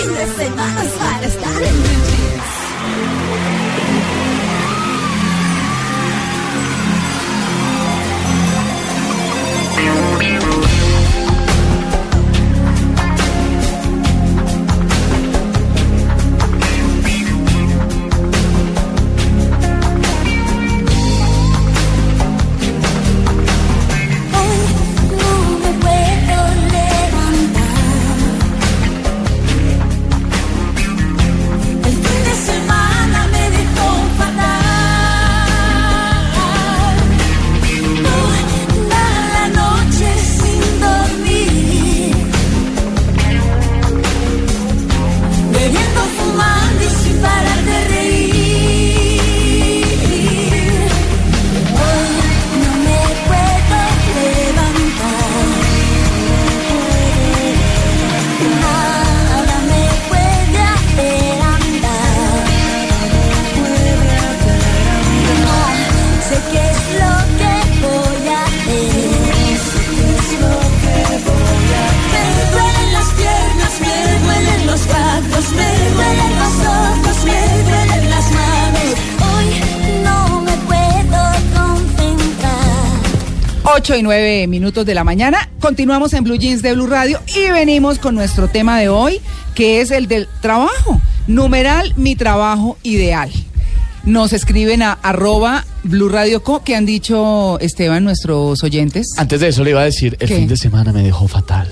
Fin de semana para estar en Blue Jeans. 8 y 9 minutos de la mañana. Continuamos en Blue Jeans de Blue Radio y venimos con nuestro tema de hoy, que es el del trabajo. Numeral mi trabajo ideal. Nos escriben a arroba Blue Radio Co, que han dicho, Esteban, nuestros oyentes. Antes de eso le iba a decir, el ¿Qué? fin de semana me dejó fatal.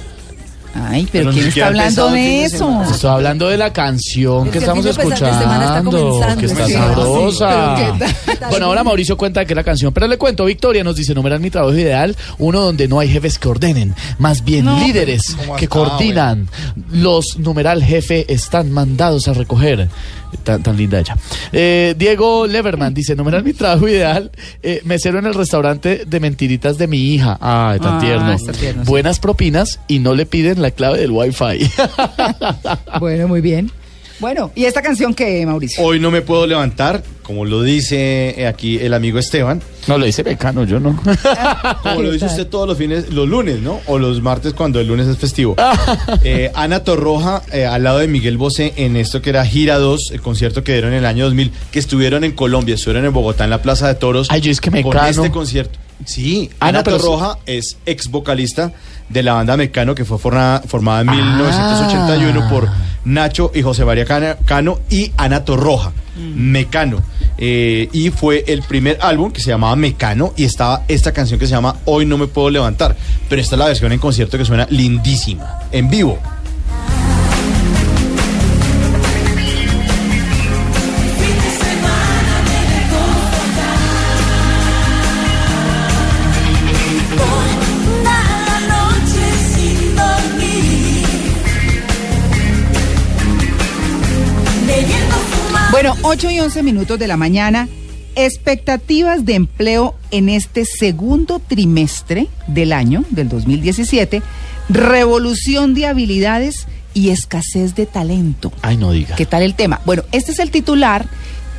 Ay, pero ¿quién está hablando de eso? Estoy hablando de la canción Es que que estamos está escuchando, que está sí. sabrosa. Sí, pero ¿qué Bueno, ahora Mauricio cuenta de que la canción, pero le cuento, Victoria nos dice, numeral mi trabajo ideal, uno donde no hay jefes que ordenen, más bien No, líderes ¿cómo que está, coordinan. Los numeral jefe están mandados a recoger. Tan, tan linda ella. Eh, Diego Leverman dice, numeral mi trabajo ideal, eh, mesero en el restaurante de mentiritas de mi hija. Ay, tan Ah, tierno. sí. Buenas propinas y no le piden la clave del wifi. Bueno, muy bien. Bueno, ¿y esta canción qué, Mauricio? Hoy no me puedo levantar, como lo dice eh, aquí el amigo Esteban, no lo dice Becano, yo no. como lo dice usted todos los fines, los lunes, ¿no? O los martes cuando el lunes es festivo. Eh, Ana Torroja, eh, al lado de Miguel Bosé, en esto que era Gira 2, el concierto que dieron en el año 2000, que estuvieron en Colombia, estuvieron en Bogotá, en la Plaza de Toros. Ay, yo es que Con Mecano. este concierto. Sí, Ah, Ana Torroja es ex vocalista de la banda Mecano, que fue formada, formada en 1981 por Nacho y José María Cano y Ana Torroja, Mecano. Eh, y fue el primer álbum que se llamaba Mecano y estaba esta canción que se llama Hoy no me puedo levantar. Pero esta es la versión en concierto que suena lindísima, en vivo. 8 y 11 minutos de la mañana. Expectativas de empleo en este segundo trimestre del año, del 2017. Revolución de habilidades y escasez de talento. Ay, no diga. ¿Qué tal el tema? Bueno, este es el titular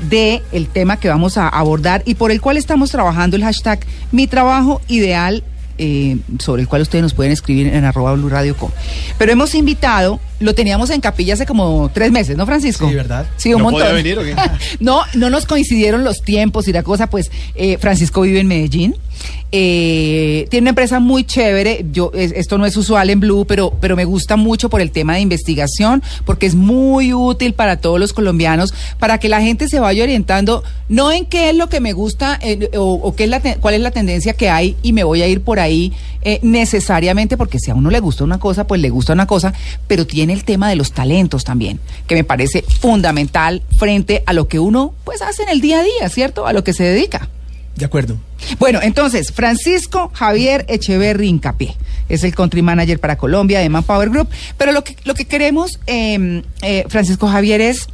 de el tema que vamos a abordar y por el cual estamos trabajando el hashtag Mi Trabajo Ideal, eh, sobre el cual ustedes nos pueden escribir en arroba Blue Radio Com. Pero hemos invitado, lo teníamos en capilla hace como tres meses, ¿no, Francisco? Sí, ¿verdad? Sí, un ¿No montón. podía venir o qué? no, no nos coincidieron los tiempos y la cosa, pues eh, Francisco vive en Medellín. Eh, tiene una empresa muy chévere. Yo es- esto no es usual en Blue, pero pero me gusta mucho por el tema de investigación, porque es muy útil para todos los colombianos, para que la gente se vaya orientando no en qué es lo que me gusta o, qué es la cuál es la tendencia que hay y me voy a ir por ahí eh, necesariamente, porque si a uno le gusta una cosa, pues le gusta una cosa, pero tiene el tema de los talentos también, que me parece fundamental frente a lo que uno pues hace en el día a día, ¿cierto? A lo que se dedica. De acuerdo. Bueno, entonces, Francisco Javier Echeverri Incapié es el country manager para Colombia de Manpower Group. Pero lo que, lo que queremos, eh, eh, Francisco Javier, es,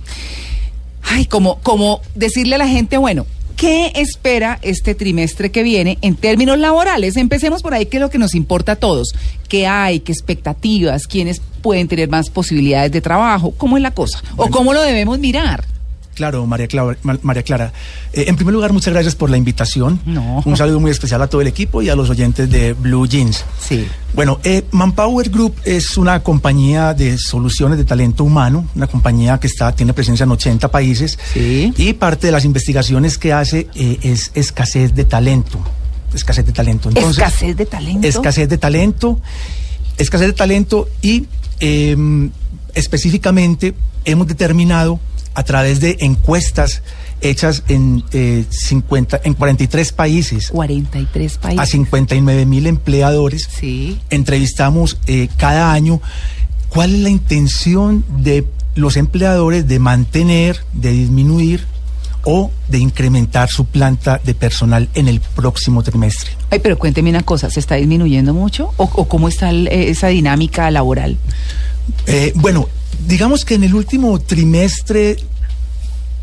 ay, como, como decirle a la gente, bueno, ¿qué espera este trimestre que viene en términos laborales? Empecemos por ahí, que es lo que nos importa a todos. ¿Qué hay? ¿Qué expectativas? ¿Quiénes pueden tener más posibilidades de trabajo? ¿Cómo es la cosa? ¿O cómo lo debemos mirar? Claro, María Clara. María Clara. Eh, en primer lugar, muchas gracias por la invitación. No. Un saludo muy especial a todo el equipo y a los oyentes de Blue Jeans. Sí. Bueno, eh, Manpower Group es una compañía de soluciones de talento humano, una compañía que está tiene presencia en 80 países Sí. y parte de las investigaciones que hace eh, es escasez de talento. Escasez de talento. Escasez de talento. Escasez de talento. Escasez de talento y eh, específicamente hemos determinado a través de encuestas hechas en eh, 50, en 43 países 43 a países. 59 mil empleadores. Sí. Entrevistamos eh, cada año cuál es la intención de los empleadores de mantener, de disminuir o de incrementar su planta de personal en el próximo trimestre. Ay, pero cuénteme una cosa, ¿se está disminuyendo mucho? ¿O, o cómo está el- eh, esa dinámica laboral? Eh, bueno, digamos que en el último trimestre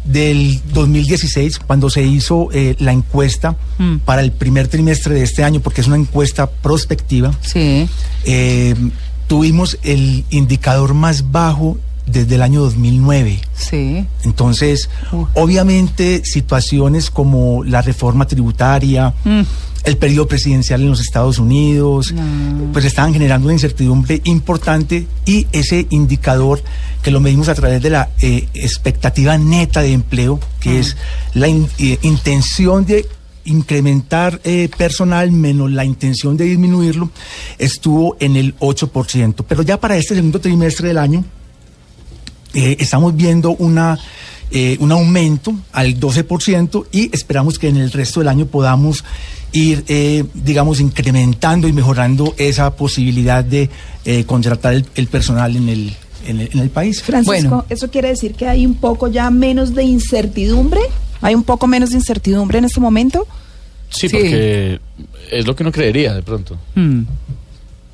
del 2016, cuando se hizo eh, la encuesta Mm. para el primer trimestre de este año, porque es una encuesta prospectiva, Sí. eh, tuvimos el indicador más bajo desde el año 2009. Sí. Entonces, Uh. obviamente, situaciones como la reforma tributaria, Mm. El periodo presidencial en los Estados Unidos, No. pues estaban generando una incertidumbre importante y ese indicador que lo medimos a través de la eh, expectativa neta de empleo, que es la in- eh, intención de incrementar eh, personal menos la intención de disminuirlo, estuvo en el 8%. Pero ya para este segundo trimestre del año, estamos viendo una, un aumento al 12% y esperamos que en el resto del año podamos ir, eh, digamos, incrementando y mejorando esa posibilidad de eh, contratar el, el personal en el, en el, en el país. Francisco, Bueno. ¿eso quiere decir que hay un poco ya menos de incertidumbre? ¿Hay un poco menos de incertidumbre en este momento? Sí, Sí. porque es lo que uno creería de pronto. Mm.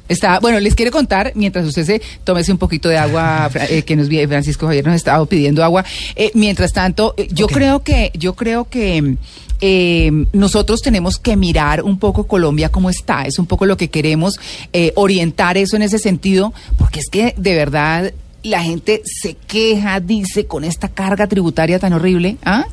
Está, bueno, les quiero contar, mientras usted se tómese un poquito de agua, eh, que nos Francisco Javier nos estaba pidiendo agua. Eh, mientras tanto, eh, yo creo que, yo creo que eh, nosotros tenemos que mirar un poco Colombia cómo está. Es un poco lo que queremos eh, orientar eso en ese sentido, porque es que de verdad la gente se queja, dice, con esta carga tributaria tan horrible. ¿Ah?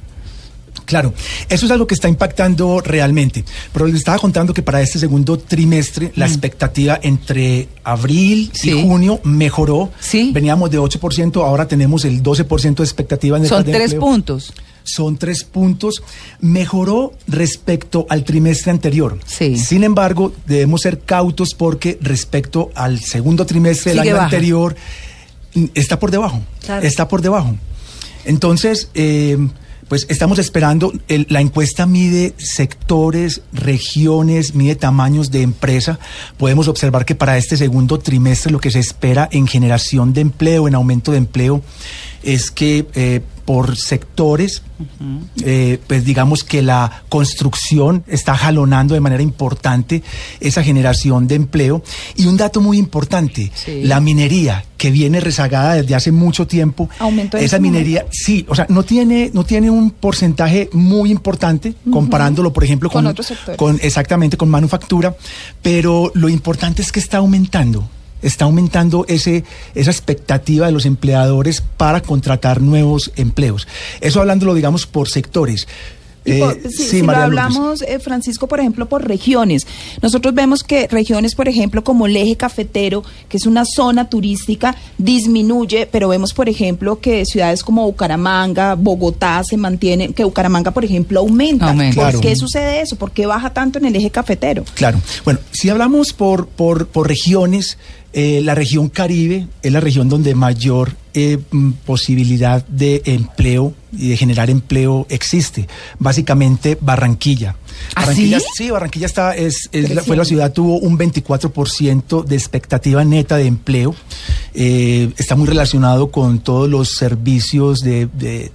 Claro, eso es algo que está impactando realmente. Pero les estaba contando que para este segundo trimestre la expectativa entre abril Mm. Sí. y junio mejoró. Sí. Veníamos de 8%, ahora tenemos el 12% de expectativa neta Son de tres empleo. puntos. Son tres puntos. Mejoró respecto al trimestre anterior. Sí. Sin embargo, debemos ser cautos porque respecto al segundo trimestre del Sigue año baja. anterior mm, está por debajo. Claro. Está por debajo. Entonces, eh, pues estamos esperando, el- la encuesta mide sectores, regiones, mide tamaños de empresa. Podemos observar que para este segundo trimestre lo que se espera en generación de empleo, en aumento de empleo, es que eh, por sectores, eh, pues digamos que la construcción está jalonando de manera importante esa generación de empleo. Y un dato muy importante, Sí. la minería, que viene rezagada desde hace mucho tiempo. ¿Aumentó en Esa este minería, sí, o sea, no tiene, no tiene un porcentaje muy importante, comparándolo, por ejemplo, Con con, otros sectores. con exactamente con manufactura, pero lo importante es que está aumentando. Está aumentando ese, esa expectativa de los empleadores para contratar nuevos empleos. Eso hablándolo, digamos, por sectores. Eh, por- sí, si lo hablamos, eh, Francisco, por ejemplo, por regiones. Nosotros vemos que regiones, por ejemplo, como el eje cafetero, que es una zona turística, disminuye, pero vemos, por ejemplo, que ciudades como Bucaramanga, Bogotá se mantienen, que Bucaramanga, por ejemplo, aumenta. Aumenta. ¿Por Claro. qué sucede eso? ¿Por qué baja tanto en el eje cafetero? Claro. Bueno, si hablamos por, por, por regiones, eh, la región Caribe es la región donde mayor eh, mm, posibilidad de empleo y de generar empleo existe. Básicamente Barranquilla. ¿Ah, Barranquilla, sí? Barranquilla está, es, es la- fue la ciudad, tuvo un 24% de expectativa neta de empleo. Eh, está muy relacionado con todos los servicios de, de-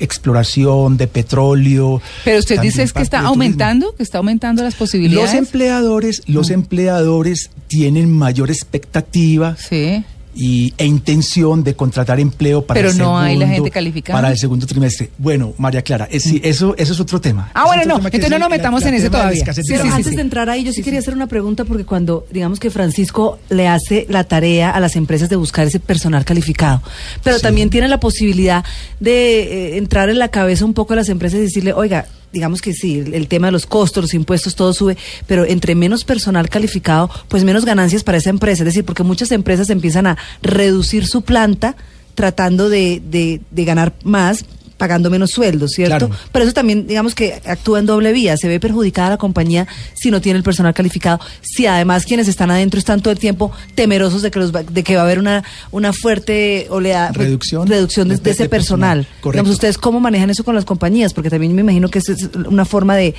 exploración de petróleo. Pero usted dice es que está aumentando, que está aumentando las posibilidades. Los empleadores, los empleadores tienen mayor expectativa Sí. Y, e intención de contratar empleo para Pero el no hay la segundo- gente calificada. para el segundo trimestre. Bueno, María Clara, es, sí, eso, eso es otro tema. Ah, Es bueno, no, entonces es no nos metamos la en ese todavía. Sí, Pero sí, antes de entrar ahí, yo sí, quería hacer una pregunta porque cuando, digamos que Francisco le hace la tarea a las empresas de buscar ese personal calificado, pero también tiene la posibilidad de eh, entrar en la cabeza un poco a las empresas y decirle, oiga, digamos que sí, el, tema de los costos, los impuestos, todo sube, pero entre menos personal calificado, pues menos ganancias para esa empresa. Es decir, porque muchas empresas empiezan a reducir su planta tratando de, de, de ganar más pagando menos sueldos, ¿cierto? Claro. Pero eso también, digamos que actúa en doble vía. Se ve perjudicada la compañía si no tiene el personal calificado. Si además quienes están adentro están todo el tiempo temerosos de que, los va, de que va a haber una, una fuerte oleada, Reducción reducción de, de- de ese de personal. personal. Correcto. Digamos, ¿ustedes cómo manejan eso con las compañías? Porque también me imagino que es una forma de,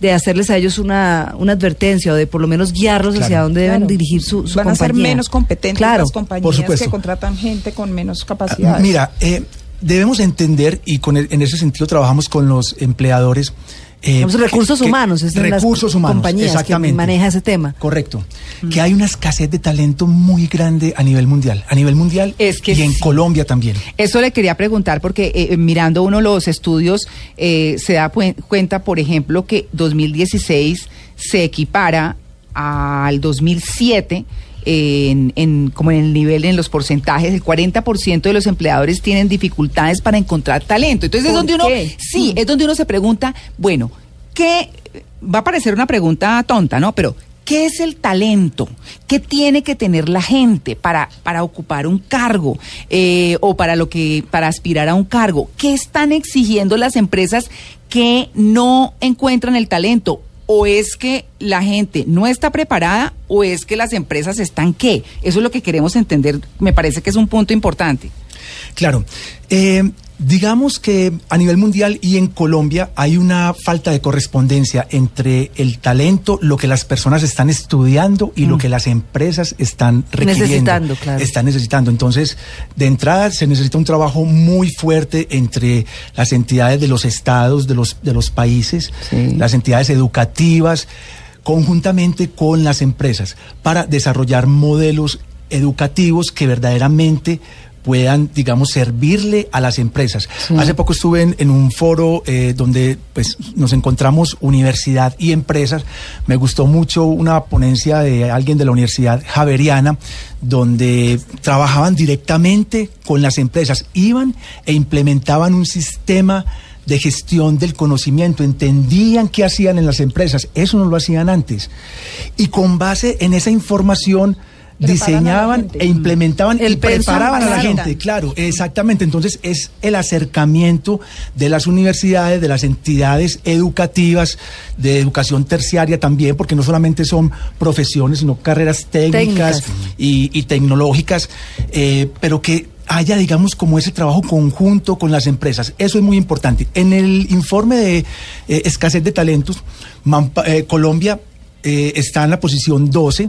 de hacerles a ellos una, una advertencia o de por lo menos guiarlos hacia Claro. dónde deben Claro. dirigir su, su Van a ser menos competentes Claro. las compañías por supuesto. que contratan gente con menos Ah, capacidades. Mira, eh, debemos entender, y con el- en ese sentido trabajamos con los empleadores. eh, recursos que- que- humanos, es de las recursos humanos, compañías que exactamente. maneja ese tema. Correcto. Que hay una escasez de talento muy grande a nivel mundial. A nivel mundial Es que y en sí. Colombia también. Eso le quería preguntar porque eh, mirando uno los estudios eh, se da cuen- cuenta, por ejemplo, que 2016 se equipara al 2007 en, en- como en el nivel, en los porcentajes, el 40% de los empleadores tienen dificultades para encontrar talento. Entonces es ¿Por donde uno, sí, es donde uno se pregunta, bueno, ¿qué? Va a parecer una pregunta tonta, ¿no? Pero ¿Qué es el talento? ¿Qué tiene que tener la gente para, para ocupar un cargo eh, o para lo que para aspirar a un cargo? ¿Qué están exigiendo las empresas que no encuentran el talento? ¿O es que la gente no está preparada o es que las empresas están qué? Eso es lo que queremos entender. Me parece que es un punto importante. Claro. Eh, digamos que a nivel mundial y en Colombia hay una falta de correspondencia entre el talento, lo que las personas están estudiando y lo que las empresas están requiriendo. Necesitando, claro. Están necesitando. Entonces, de entrada se necesita un trabajo muy fuerte entre las entidades de los estados, de los, de los países, Sí. las entidades educativas, conjuntamente con las empresas, para desarrollar modelos educativos que verdaderamente puedan, digamos, servirle a las empresas. Hace poco estuve en, en un foro eh, donde pues, nos encontramos universidad y empresas. Me gustó mucho una ponencia de alguien de la Universidad Javeriana, donde trabajaban directamente con las empresas, iban e implementaban un sistema de gestión del conocimiento, entendían qué hacían en las empresas, eso no lo hacían antes. Y con base en esa información diseñaban e implementaban El y preparaban a la gente, claro, exactamente. Entonces es el acercamiento de las universidades, de las entidades educativas, de educación terciaria también, porque no solamente son profesiones, sino carreras técnicas, Técnicas. Y, y tecnológicas, eh, pero que haya, digamos, como ese trabajo conjunto con las empresas. Eso es muy importante. En el informe de eh, escasez de talentos, Mampa- eh, Colombia está en la posición 12.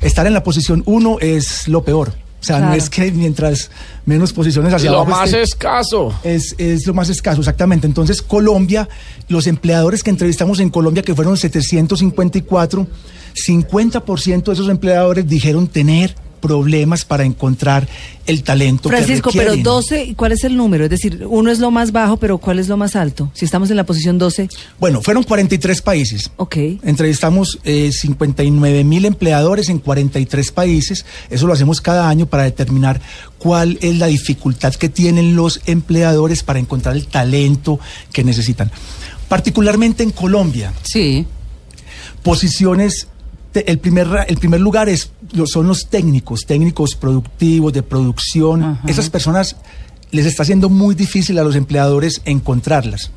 Estar en la posición 1 es lo peor. O sea, no es que mientras menos posiciones hacia Lo abajo más esté- escaso. es, es lo más escaso, exactamente. Entonces, Colombia, los empleadores que entrevistamos en Colombia, que fueron 754, 50% de esos empleadores dijeron tener problemas para encontrar el talento Francisco, que pero requieren. 12, ¿y ¿cuál es el número? Es decir, uno es lo más bajo, pero ¿cuál es lo más alto? Si estamos en la posición 12, Bueno, fueron 43 países. ok. Entrevistamos eh, 59 mil empleadores en 43 países. Eso lo hacemos cada año para determinar cuál es la dificultad que tienen los empleadores para encontrar el talento que necesitan. Particularmente en Colombia, Sí. posiciones, el primer, el primer lugar es, son los técnicos, técnicos productivos, de producción. Ajá. Esas personas les está haciendo muy difícil a los empleadores encontrarlas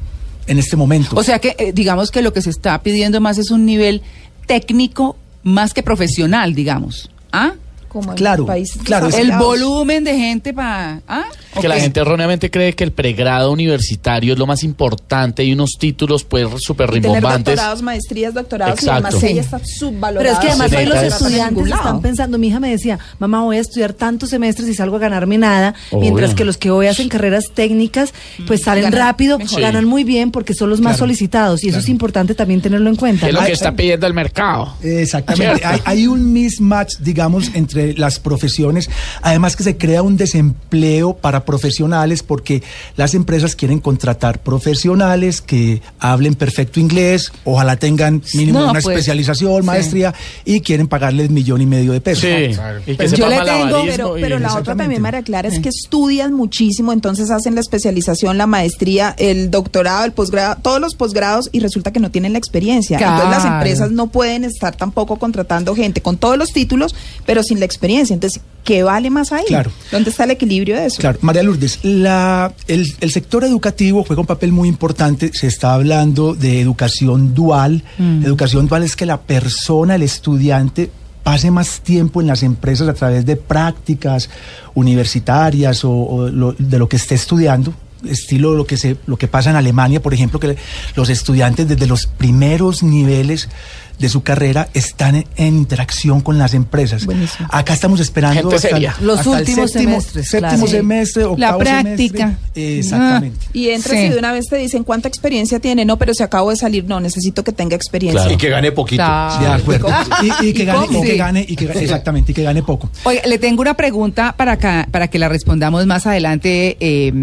en este momento. O sea que eh, digamos que lo que se está pidiendo más es un nivel técnico más que profesional, digamos. ¿Ah? Como en Claro, países claro, es- El volumen de gente para... ¿ah? Que la Ok. gente erróneamente cree que el pregrado universitario es lo más importante y unos títulos pues súper rimbombantes. doctorados, maestrías, doctorados Exacto. y además ella está Pero subvalorada. es que además hoy los eso. estudiantes están pensando, mi hija me decía, mamá voy a estudiar tantos semestres y salgo a ganarme nada, Obvio. mientras que los que hoy hacen carreras técnicas pues salen Ganan rápido, mejor. ganan muy bien porque son los más Claro, solicitados y eso es importante también tenerlo en cuenta. ¿Qué es lo que está pidiendo el mercado? Exactamente. Hay, hay un mismatch, digamos, entre las profesiones. Además que se crea un desempleo para profesionales porque las empresas quieren contratar profesionales que hablen perfecto inglés, ojalá tengan mínimo No, una pues, especialización, sí. maestría y quieren pagarles millón y medio de pesos. Sí, y que Pues yo le tengo, Pero, la otra también, María Clara, es que estudian muchísimo, entonces hacen la especialización, la maestría, el doctorado, el posgrado, todos los posgrados y resulta que no tienen la experiencia. Entonces las Claro. empresas no pueden estar tampoco contratando gente con todos los títulos, pero sin la experiencia. Entonces, ¿qué vale más ahí? Claro. ¿Dónde está el equilibrio de eso? Claro, María Lourdes, la, el, el sector educativo juega un papel muy importante. Se está hablando de educación dual. Educación dual es que la persona, el estudiante, pase más tiempo en las empresas a través de prácticas universitarias o, o lo- de lo que esté estudiando estilo lo que se lo que pasa en Alemania por ejemplo que los estudiantes desde los primeros niveles de su carrera están en, en interacción con las empresas Buenísimo. acá estamos esperando. Los hasta el últimos séptimo, semestres, séptimo claro. semestre octavo La práctica. semestre. exactamente Y entras Sí. y de una vez te dicen cuánta experiencia tiene, no, pero se acabo de salir, no, necesito que tenga experiencia. Claro. Y que gane poquito. Claro. de acuerdo y, y que gane, y poco. que gane y que gane- exactamente y que gane poco Oiga, le tengo una pregunta para, acá, para que la respondamos más adelante, eh,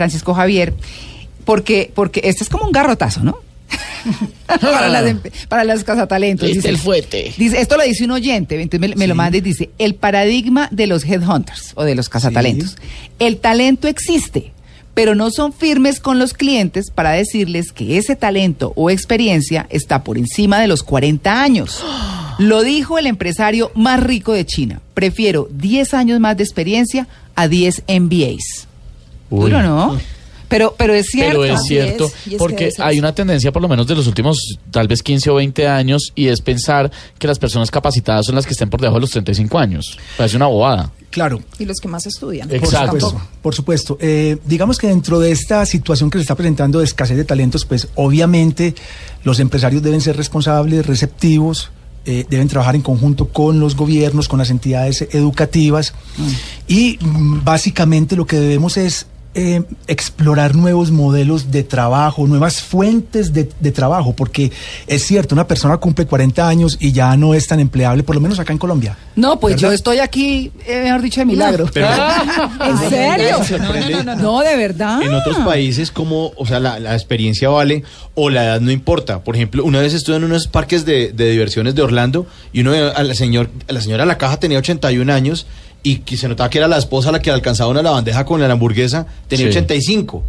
Francisco Javier, porque, porque este es como un garrotazo, ¿no? para, las, empe- para las casatalentos. Este dice. el fuete. Dice, esto lo dice un oyente, entonces me, me lo manda y dice, el paradigma de los headhunters o de los cazatalentos. El talento existe, pero no son firmes con los clientes para decirles que ese talento o experiencia está por encima de los 40 años. Lo dijo el empresario más rico de China. Prefiero 10 años más de experiencia a 10 MBAs. Uy. Duro, ¿no? Pero, pero es cierto. Pero es cierto, es, es porque hay una tendencia, por lo menos de los últimos tal vez 15 o 20 años, y es pensar que las personas capacitadas son las que estén por debajo de los 35 años. Parece una bobada. claro Y los que más estudian. Exacto. Por supuesto. Por supuesto. Eh, digamos que dentro de esta situación que se está presentando de escasez de talentos, pues obviamente los empresarios deben ser responsables, receptivos, eh, deben trabajar en conjunto con los gobiernos, con las entidades educativas y mm, básicamente lo que debemos es eh, explorar nuevos modelos de trabajo, nuevas fuentes de, de trabajo, porque es cierto, una persona cumple 40 años y ya no es tan empleable, por lo menos acá en Colombia. No, pues ¿Verdad? yo estoy aquí, eh, mejor dicho, de milagro. Pero- ¿En serio? Me sorprende. No, de verdad. En otros países, como, o sea, la, la experiencia vale o la edad no importa. Por ejemplo, una vez estuve en unos parques de, de diversiones de Orlando y uno a la, señor, a la señora de la caja tenía 81 años y que se notaba que era la esposa la que alcanzaba una la bandeja con la hamburguesa, tenía Sí. 85.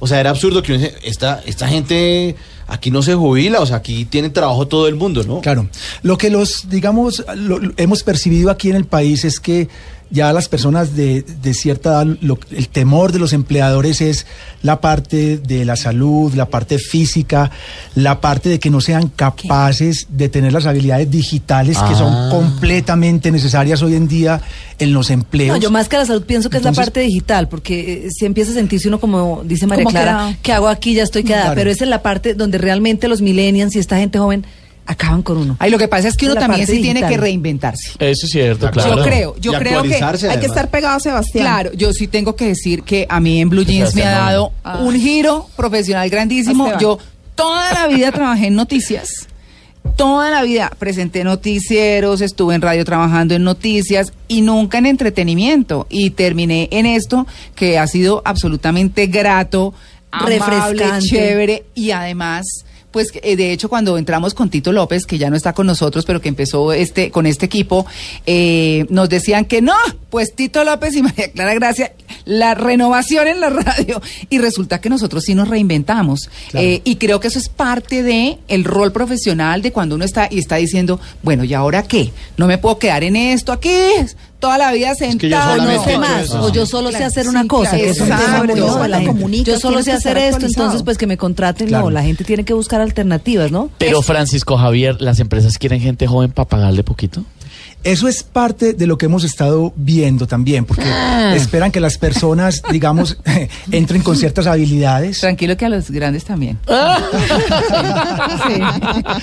O sea, era absurdo que uno dice, esta, esta gente aquí no se jubila, o sea, aquí tiene trabajo todo el mundo, ¿no? Claro. Lo que los, digamos, lo- lo hemos percibido aquí en el país es que ya las personas de, de cierta edad, lo- el temor de los empleadores es la parte de la salud, la parte física, la parte de que no sean capaces de tener las habilidades digitales que Ah. son completamente necesarias hoy en día en los empleos. No, yo más que la salud pienso que es la parte digital, porque eh, si empieza a sentirse uno como dice María Clara. ¿qué hago aquí? Ya estoy quedada. Claro. Pero esa es la parte donde realmente los millennials y esta gente joven acaban con uno. Ay, lo que pasa es que uno La también sí tiene que reinventarse. Eso es cierto, claro. Yo creo, yo Y creo que Hay que estar pegado a Sebastián. Claro, yo sí tengo que decir que a mí en Blue Jeans me ha dado Ah. un giro profesional grandísimo. Esteban. Yo toda la vida trabajé en noticias. Toda la vida presenté noticieros, estuve en radio trabajando en noticias y nunca en entretenimiento. Y terminé en esto que ha sido absolutamente grato, amable, Refrescante. chévere y además pues eh, de hecho cuando entramos con Tito López, que ya no está con nosotros, pero que empezó este con este equipo, eh, nos decían que no, pues Tito López y María Clara Gracia, la renovación en la radio. Y resulta que nosotros sí nos reinventamos. Claro. Eh, y creo que eso es parte de el rol profesional de cuando uno está y está diciendo, bueno, ¿y ahora qué? No me puedo quedar en esto aquí toda la vida sentado. no sé más, o yo solo sé hacer sí, una cosa, claro, que es un exacto. tema la gente. Yo solo sé hacer esto, entonces pues que me contraten. Claro. No, la gente tiene que buscar alternativas, ¿no? Pero Francisco Javier, ¿las empresas quieren gente joven para pagarle poquito? Eso es parte de lo que hemos estado viendo también, porque Ah. esperan que las personas, digamos, entren con ciertas habilidades. Tranquilo que a los grandes también. Ah. Sí.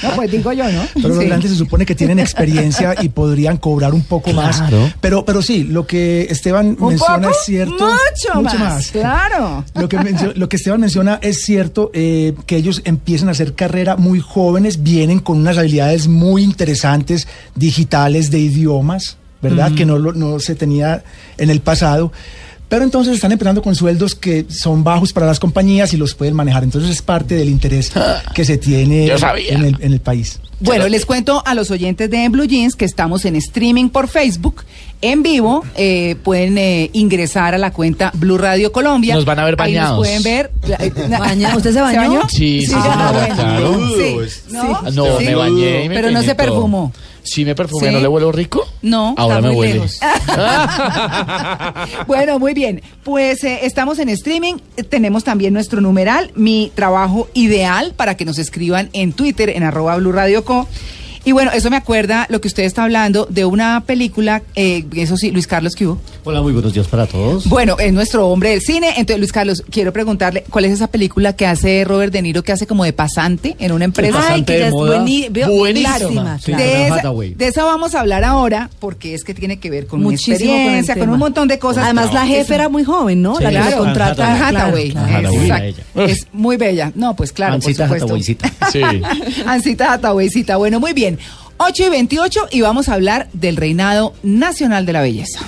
No, pues digo yo, ¿no? Pero los grandes se supone que tienen experiencia y podrían cobrar un poco más. Claro. Pero, pero sí, lo que Esteban ¿Un menciona poco? es cierto. Mucho, más, Claro. Lo que, lo que Esteban menciona es cierto, eh, que ellos empiezan a hacer carrera muy jóvenes, vienen con unas habilidades muy interesantes, digitales, de idiomas, ¿verdad? Que no, lo- no se tenía en el pasado. Pero entonces están empezando con sueldos que son bajos para las compañías y los pueden manejar. Entonces es parte del interés que se tiene en el, en el país. Bueno, les cuento a los oyentes de Blue Jeans que estamos en streaming por Facebook, en vivo. eh, pueden eh, ingresar a la cuenta Blue Radio Colombia. Nos van a ver Ahí nos bañados. pueden ver. eh, Baña- ¿Usted se bañó? Sí, sí, Ah, señora, bueno. claro. Sí, ¿no? Ah, No, Sí. me bañé y me Pero no se todo. perfumó. Sí, me perfumé. ¿Sí? ¿No le huelo rico? No, Ahora está me muy huele. lejos. bueno, muy bien. Pues eh, estamos en streaming. Eh, Tenemos también nuestro numeral, mi trabajo ideal, para que nos escriban en Twitter, en arroba Blue Radio Co. Y bueno, eso me acuerda lo que usted está hablando de una película, eh, eso sí, Luis Carlos, ¿qué hubo? Hola, muy buenos días para todos. Bueno, es nuestro hombre del cine. Entonces, Luis Carlos, quiero preguntarle, ¿cuál es esa película que hace Robert De Niro que hace como de pasante en una empresa? Ay, que de ya es moda. Buenísima. buenísima, Sí, claro. de, esa, Hathaway. de esa vamos a hablar ahora porque es que tiene que ver con Muchísimo experiencia, con, un montón de cosas. Además, la jefe era muy joven, ¿no? Sí, la que claro. contrata. Claro, Hathaway. claro. Exacto. Es muy bella. No, pues claro, Ancita por supuesto. Hathawaycita. Sí. Ancita Hathawaycita. Bueno, muy bien. 8 y 28 y vamos a hablar del reinado nacional de la belleza.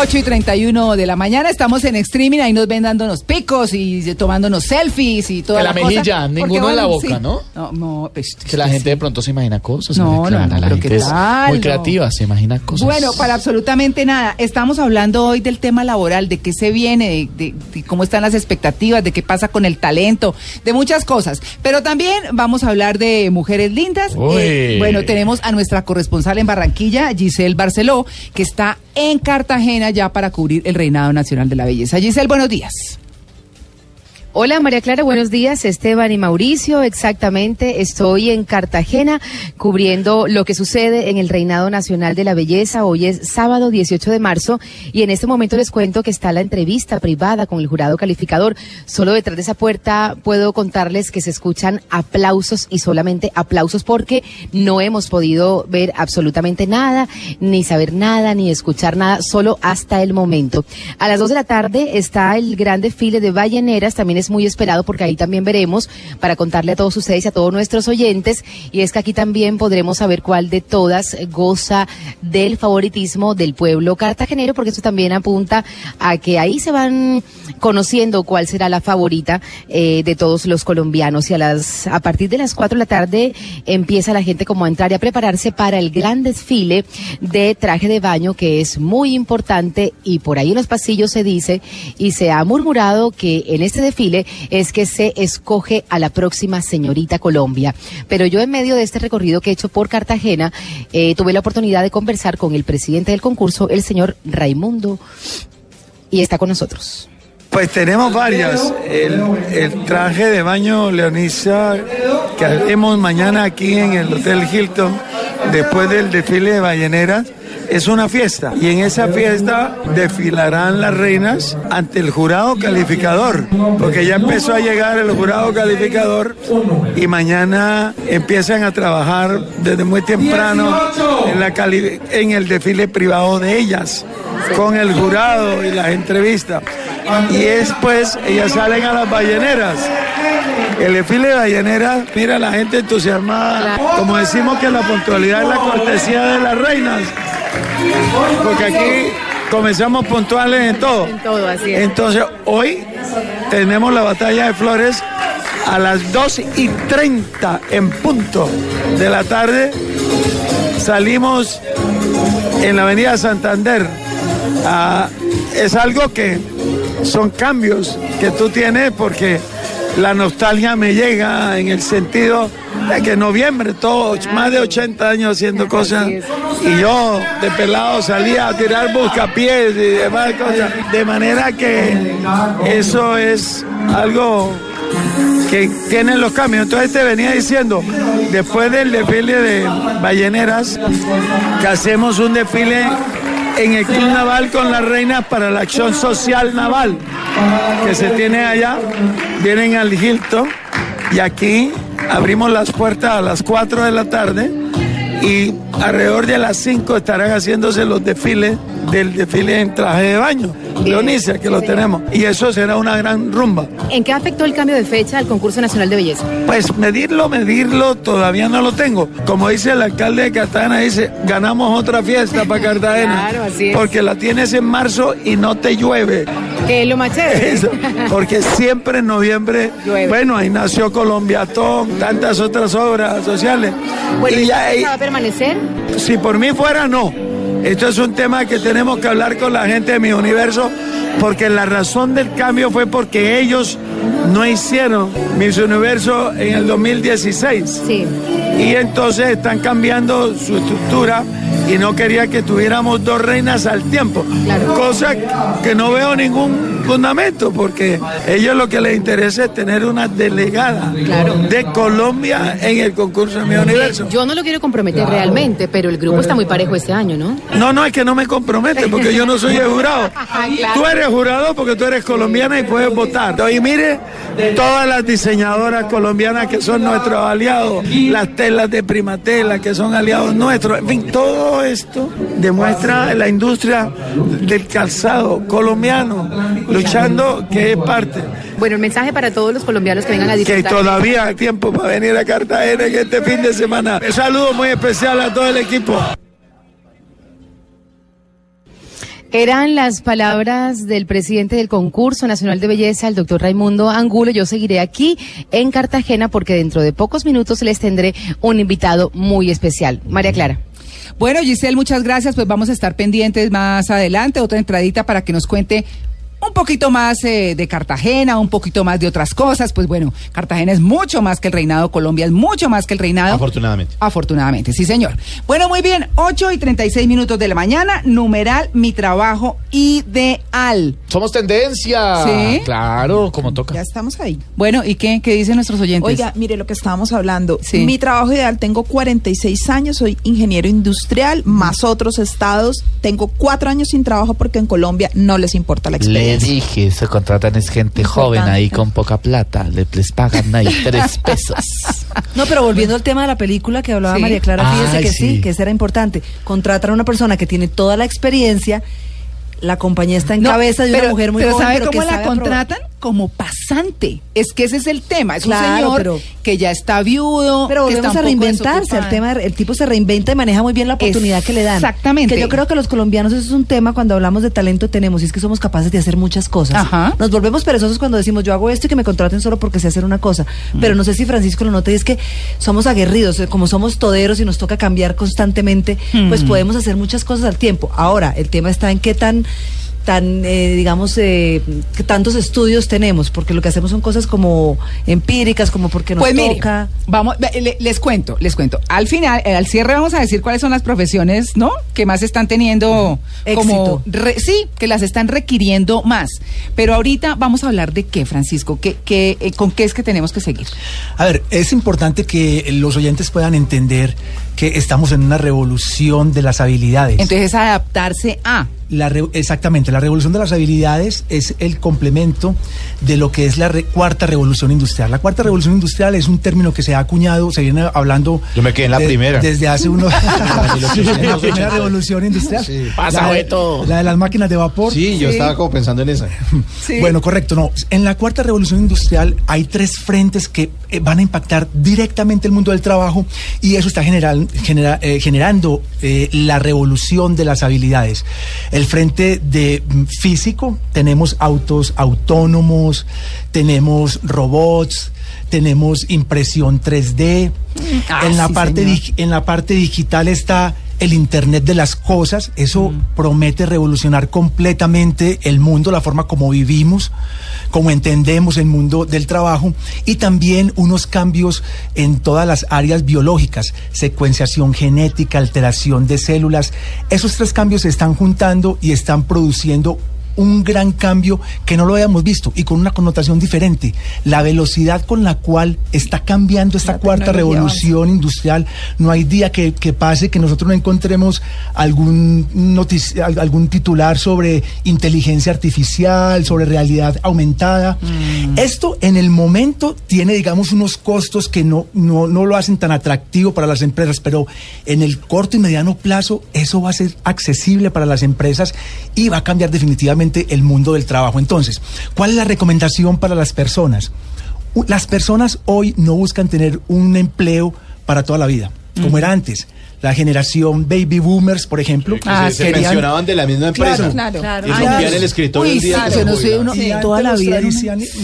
8 y 31 de la mañana, estamos en streaming, ahí nos ven dándonos picos y tomándonos selfies y toda Que la cosa. mejilla, ninguno en la boca, sí. ¿no? No, no, pues, Que la gente de pronto se imagina cosas. No, no, no, la pero gente muy creativa, se imagina cosas. Bueno, para absolutamente nada. Estamos hablando hoy del tema laboral, de qué se viene, de, de- de cómo están las expectativas, de qué pasa con el talento, de muchas cosas. Pero también vamos a hablar de mujeres lindas. Eh, bueno, tenemos a nuestra corresponsal en Barranquilla, Giselle Barceló, que está en Cartagena ya para cubrir el reinado nacional de la belleza. Giselle, buenos días. Hola María Clara, buenos días. Esteban y Mauricio, exactamente. Estoy en Cartagena cubriendo lo que sucede en el Reinado Nacional de la Belleza. Hoy es sábado 18 de marzo y en este momento les cuento que está la entrevista privada con el jurado calificador. Solo detrás de esa puerta puedo contarles que se escuchan aplausos y solamente aplausos porque no hemos podido ver absolutamente nada, ni saber nada, ni escuchar nada, solo hasta el momento. A las 2 de la tarde está el gran desfile de balleneras, también es muy esperado porque ahí también veremos para contarle a todos ustedes y a todos nuestros oyentes. Y es que aquí también podremos saber cuál de todas goza del favoritismo del pueblo cartagenero porque eso también apunta a que ahí se van conociendo cuál será la favorita eh, de todos los colombianos. Y a las a partir de las 4 de la tarde empieza la gente como a entrar y a prepararse para el gran desfile de traje de baño que es muy importante y por ahí en los pasillos se dice y se ha murmurado que en este desfile es que se escoge a la próxima señorita Colombia. Pero yo en medio de este recorrido que he hecho por Cartagena eh, tuve la oportunidad de conversar con el presidente del concurso, el señor Raimundo, y está con nosotros. Pues tenemos varias. El, el traje de baño Leonisa que haremos mañana aquí en el Hotel Hilton, después del desfile de balleneras, es una fiesta. Y en esa fiesta desfilarán las reinas ante el jurado calificador, porque ya empezó a llegar el jurado calificador y mañana empiezan a trabajar desde muy temprano en, la cali- en el desfile privado de ellas, con el jurado y las entrevistas. Y después ellas salen a las balleneras. El desfile de balleneras, mira la gente entusiasmada. Como decimos que la puntualidad es la cortesía de las reinas. Porque aquí comenzamos puntuales en todo. En todo, así es. Entonces, hoy tenemos la batalla de flores a las 2 y 30 en punto de la tarde. Salimos en la avenida Santander. Ah, es algo que son cambios que tú tienes porque la nostalgia me llega en el sentido de que en noviembre, todos, más de 80 años haciendo cosas, y yo de pelado salía a tirar buscapiés y demás cosas. De manera que eso es algo que tienen los cambios. Entonces te venía diciendo, después del desfile de balleneras, que hacemos un desfile en el Club Naval con las reinas para la acción social naval que se tiene allá. Vienen al Hilton y aquí abrimos las puertas a las 4 de la tarde y alrededor de las 5 estarán haciéndose los desfiles del desfile en traje de baño. Leonicia, que lo tenemos. Y eso será una gran rumba. ¿En qué afectó el cambio de fecha al concurso nacional de belleza? Pues medirlo, medirlo, todavía no lo tengo. Como dice el alcalde de Cartagena, dice, ganamos otra fiesta para Cartagena. Claro, así es. Porque la tienes en marzo y no te llueve. Que es lo más chévere. Eso, porque siempre en noviembre, Llueve. bueno, ahí nació Colombiatón, tantas otras obras sociales. Bueno, y ¿y ya, va a permanecer? si por mí fuera, no. Esto es un tema que tenemos que hablar con la gente de mi universo, porque la razón del cambio fue porque ellos no hicieron Miss Universo en el 2016. Sí. Y entonces están cambiando su estructura y no quería que tuviéramos dos reinas al tiempo. Cosa que no veo ningún fundamento, porque ellos lo que les interesa es tener una delegada de Colombia en el concurso de mi universo. Yo no lo quiero comprometer realmente, pero el grupo está muy parejo este año, ¿no? No, no, es que no me compromete porque yo no soy el jurado. Tú eres jurado porque tú eres colombiana y puedes votar. Y mire, todas las diseñadoras colombianas que son nuestros aliados, las telas de Primatela que son aliados nuestros, en fin, todo esto demuestra la industria del calzado colombiano luchando que es parte. Bueno, el mensaje para todos los colombianos que vengan a Que disfrutar. todavía hay tiempo para venir a Cartagena en este fin de semana. Un saludo muy especial a todo el equipo. Eran las palabras del presidente del concurso nacional de belleza, el doctor Raimundo Angulo. Yo seguiré aquí en Cartagena porque dentro de pocos minutos les tendré un invitado muy especial. María Clara. Bueno, Giselle, muchas gracias. Pues vamos a estar pendientes más adelante, otra entradita para que nos cuente un poquito más eh, de Cartagena, un poquito más de otras cosas. Pues bueno, Cartagena es mucho más que el reinado, Colombia es mucho más que el reinado. Afortunadamente. Afortunadamente, sí, señor. Bueno, muy bien, 8 y 36 minutos de la mañana, numeral mi trabajo ideal. Somos tendencia. ¿Sí? Claro, como toca. Ya estamos ahí. Bueno, ¿y qué, qué dicen nuestros oyentes? Oiga, mire lo que estábamos hablando. Sí. Mi trabajo ideal, tengo 46 años, soy ingeniero industrial, más otros estados. Tengo cuatro años sin trabajo porque en Colombia no les importa la Le experiencia. dije, se contratan es gente joven ahí con poca plata. Le, les pagan ahí tres pesos. No, pero volviendo al tema de la película que hablaba Sí. María Clara, fíjese Ay, que sí. sí. que eso era importante. Contratan a una persona que tiene toda la experiencia, la compañía está en No, cabeza de pero, una mujer muy pero joven, ¿sabe pero que cómo la sabe contratan? Como pasante. Es que ese es el tema. Es Claro, un señor pero- que ya está viudo. Pero que volvemos a reinventarse. El tema, el tipo se reinventa y maneja muy bien la oportunidad que le dan. Exactamente. Que yo creo que los colombianos eso es un tema cuando hablamos de talento tenemos y es que somos capaces de hacer muchas cosas. Ajá. Nos volvemos perezosos cuando decimos yo hago esto y que me contraten solo porque sé hacer una cosa. Pero no sé si Francisco lo nota y es que somos aguerridos, eh, como somos toderos y nos toca cambiar constantemente, pues Mm. podemos hacer muchas cosas al tiempo. Ahora, el tema está en qué tan tan, eh, digamos, eh, que tantos estudios tenemos, porque lo que hacemos son cosas como empíricas, como porque nos Pues mire, toca. vamos, les cuento, les cuento. Al final, eh, al cierre vamos a decir cuáles son las profesiones, ¿no? Que más están teniendo como Éxito. re- sí, que las están requiriendo más. Pero ahorita vamos a hablar de qué, Francisco, ¿Qué, qué, eh, con qué es que tenemos que seguir. A ver, es importante que los oyentes puedan entender que estamos en una revolución de las habilidades. Entonces adaptarse a La re- exactamente, la revolución de las habilidades es el complemento de lo que es la re- cuarta revolución industrial. La cuarta revolución industrial es un término que se ha acuñado, se viene hablando. Yo me quedé en la de- primera. Desde hace unos. Sí, en la primera revolución industrial. Sí. Pasa, La de- Beto. La de las máquinas de vapor. Sí, yo estaba como pensando en esa. Bueno, correcto, no. En la cuarta revolución industrial hay tres frentes que eh, van a impactar directamente el mundo del trabajo y eso está general- genera- eh, generando eh, la revolución de las habilidades. El frente de mm, físico, tenemos autos autónomos, tenemos robots, tenemos impresión 3D. Ah, en, la sí, parte en la parte digital está el Internet de las cosas. Eso promete revolucionar completamente el mundo, la forma como vivimos, como entendemos el mundo del trabajo y también unos cambios en todas las áreas biológicas, secuenciación genética, alteración de células. Esos tres cambios se están juntando y están produciendo un gran cambio que no lo habíamos visto y con una connotación diferente. La velocidad con la cual está cambiando esta cuarta revolución industrial, no hay día que, que pase que nosotros no encontremos algún, notici- al- algún titular sobre inteligencia artificial, sobre realidad aumentada. Esto en el momento tiene, digamos, unos costos que no, no, no lo hacen tan atractivo para las empresas, pero en el corto y mediano plazo eso va a ser accesible para las empresas y va a cambiar definitivamente el mundo del trabajo. Entonces, ¿cuál es la recomendación para las personas? Las personas hoy no buscan tener un empleo para toda la vida, como era antes. La generación baby boomers, por ejemplo, Que se, se querían- pensionaban de la misma empresa. Claro, Claro. Y el escritorio Uy, el día claro, que se uno- y antes toda la los, vida,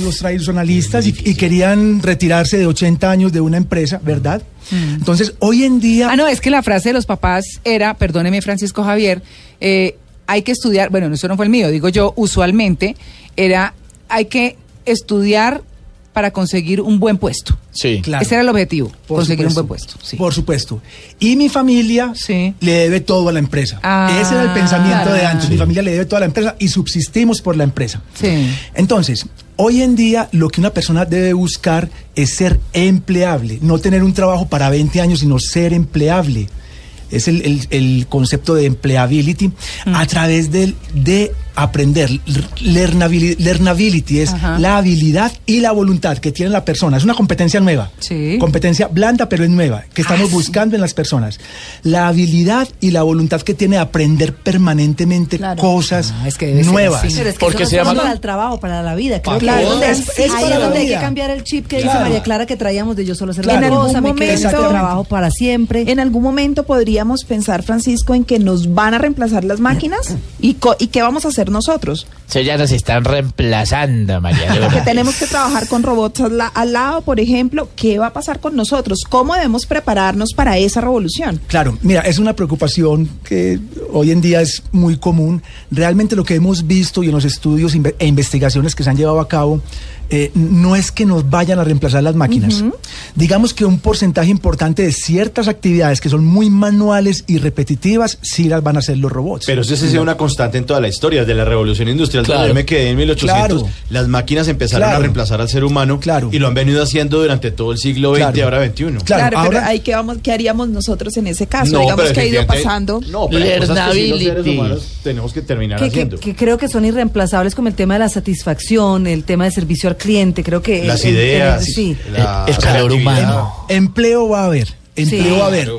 los tradicionalistas y, y querían retirarse de 80 años de una empresa, ¿verdad? Entonces, hoy en día... Ah, no, es que la frase de los papás era, perdóneme Francisco Javier, eh, hay que estudiar, bueno, eso no fue el mío, digo yo, usualmente era, hay que estudiar para conseguir un buen puesto. Sí. Claro. Ese era el objetivo, Por conseguir supuesto. un buen puesto. sí. Por supuesto. Y mi familia Sí. le debe todo a la empresa. Ah, Ese era el pensamiento claro. de antes. Mi familia le debe todo a la empresa y subsistimos por la empresa. Sí. Entonces, hoy en día lo que una persona debe buscar es ser empleable, no tener un trabajo para 20 años, sino ser empleable. Es el, el- el concepto de empleability Mm. a través del, de aprender. Learnability, learnability es Ajá. la habilidad y la voluntad que tiene la persona. Es una competencia nueva. Sí. Competencia blanda, pero es nueva, que estamos Ah, sí. buscando en las personas. La habilidad y la voluntad que tiene de aprender permanentemente Claro. cosas Ah, es que ser nuevas. Pero es que Porque eso se llama- para el trabajo, para la vida. Creo Para que todo. ahí es donde, Es- es ahí para es la donde hay que cambiar el chip que Claro. dice María Clara que traíamos de yo solo hacer Claro. una En cosa, algún momento- trabajo para siempre. En algún momento podríamos pensar, Francisco, en que nos van a reemplazar las máquinas y, co- y qué vamos a hacer nosotros. Eso ya nos están reemplazando, María. Que tenemos que trabajar con robots al, la- al lado, por ejemplo. ¿Qué va a pasar con nosotros? ¿Cómo debemos prepararnos para esa revolución? Claro, mira, es una preocupación que hoy en día es muy común. Realmente lo que hemos visto y en los estudios e investigaciones que se han llevado a cabo, eh, no es que nos vayan a reemplazar las máquinas. Digamos que un porcentaje importante de ciertas actividades que son muy manuales y repetitivas, sí las van a hacer los robots. Pero eso sí sido una constante en toda la historia de la revolución industrial. Claro. Donde yo me quedé en 1800. Claro. Las máquinas empezaron Claro. a reemplazar al ser humano. Claro. Y lo han venido haciendo durante todo el siglo XX Claro. y ahora XXI. Claro, ahora- pero ahí qué, vamos, ¿qué haríamos nosotros en ese caso? No, Digamos que ha ido pasando. No, pero hay cosas que sí los seres humanos tenemos que terminar que, haciendo. que creo que son irreemplazables como el tema de la satisfacción, el tema de servicio al cliente, creo que... Las el- el- ideas, sí. la El calor humano. Empleo va a haber, empleo Sí. va a haber.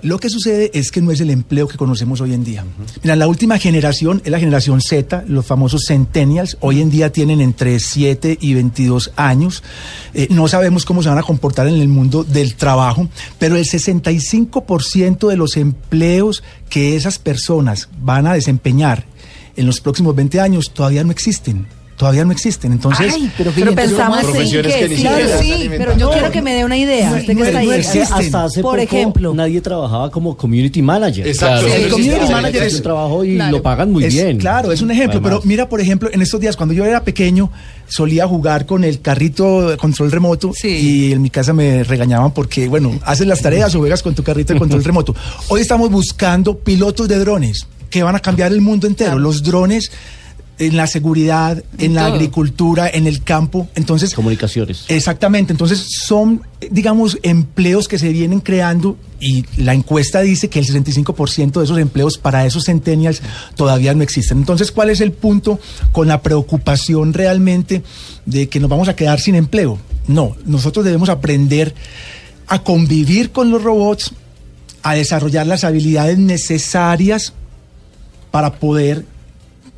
Claro. Lo que sucede es que no es el empleo que conocemos hoy en día. Mira, la última generación es la generación Z, los famosos centennials. Hoy en día tienen entre 7 y 22 años. Eh, no sabemos cómo se van a comportar en el mundo del trabajo, pero el 65% de los empleos que esas personas van a desempeñar en los próximos 20 años todavía no existen. Todavía no existen. Entonces, Ay, pero, Pero pensamos Profesiones que que ni sí, pero sí, yo No, quiero que me dé una idea. no- usted que no- está no ahí. existen. Hasta hace Por poco ejemplo. nadie trabajaba como community manager. Exacto. Claro. eso El community manager Es es- un trabajo y Claro. lo pagan muy Es- bien. Claro, es un ejemplo, Además. pero mira, por ejemplo, en estos días, cuando yo era pequeño, solía jugar con el carrito de control remoto Sí. y en mi casa me regañaban porque, bueno, haces las tareas o juegas con tu carrito de control remoto. Hoy estamos buscando pilotos de drones que van a cambiar el mundo entero. Los drones en la seguridad, en, En la agricultura, en el campo. Entonces, Comunicaciones. Exactamente, entonces son, digamos, empleos que se vienen creando y la encuesta dice que el 65% de esos empleos para esos centennials todavía no existen. Entonces, ¿cuál es el punto con la preocupación realmente de que nos vamos a quedar sin empleo? No, nosotros debemos aprender a convivir con los robots, a desarrollar las habilidades necesarias para poder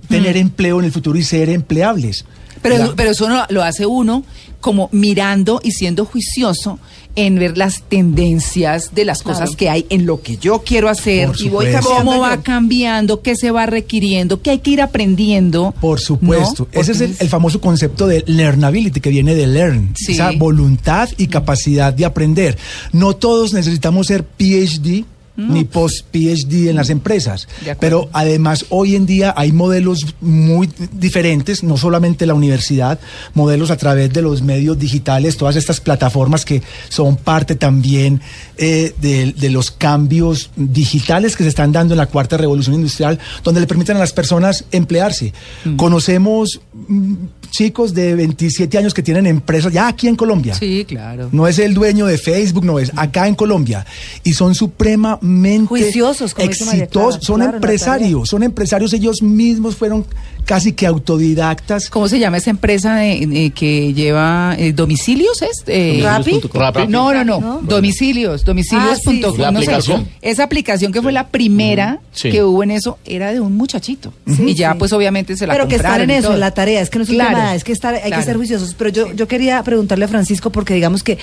tener empleo en el futuro y ser empleables. Pero, La- pero eso no, lo hace uno como mirando y siendo juicioso en ver las tendencias de las cosas que hay en lo que yo quiero hacer y voy cómo va cambiando, qué se va requiriendo, qué hay que ir aprendiendo. Por supuesto. ¿no? Ese es el, famoso concepto de learnability que viene de learn. Sí. Esa voluntad y capacidad de aprender. No todos necesitamos ser PhD ni post-PhD en las empresas. Pero además hoy en día hay modelos muy diferentes, no solamente la universidad, modelos a través de los medios digitales, todas estas plataformas que son parte también eh, de, de los cambios digitales que se están dando en la cuarta revolución industrial, donde le permiten a las personas emplearse. Conocemos mm, chicos de 27 años que tienen empresas ya aquí en Colombia. Sí, claro. No es el dueño de Facebook, no es acá en Colombia. Y son supremamente Juiciosos, como exitosos, Clara, son claro, empresarios, son empresarios, ellos mismos fueron casi que autodidactas. ¿Cómo se llama esa empresa de- que lleva eh, domicilios? ¿Es? Eh, ¿Rappi? Rappi. No, no, no, ¿No? Domicilios, domicilios.com. Ah, sí, sé. Esa aplicación que fue la primera Sí. que hubo en eso era de un muchachito. y ya, sí. pues obviamente se la Pero que estar en eso, en la tarea, es que no es un Claro, tema, es que estar, hay claro. que ser juiciosos. Pero yo, yo quería preguntarle a Francisco, porque digamos que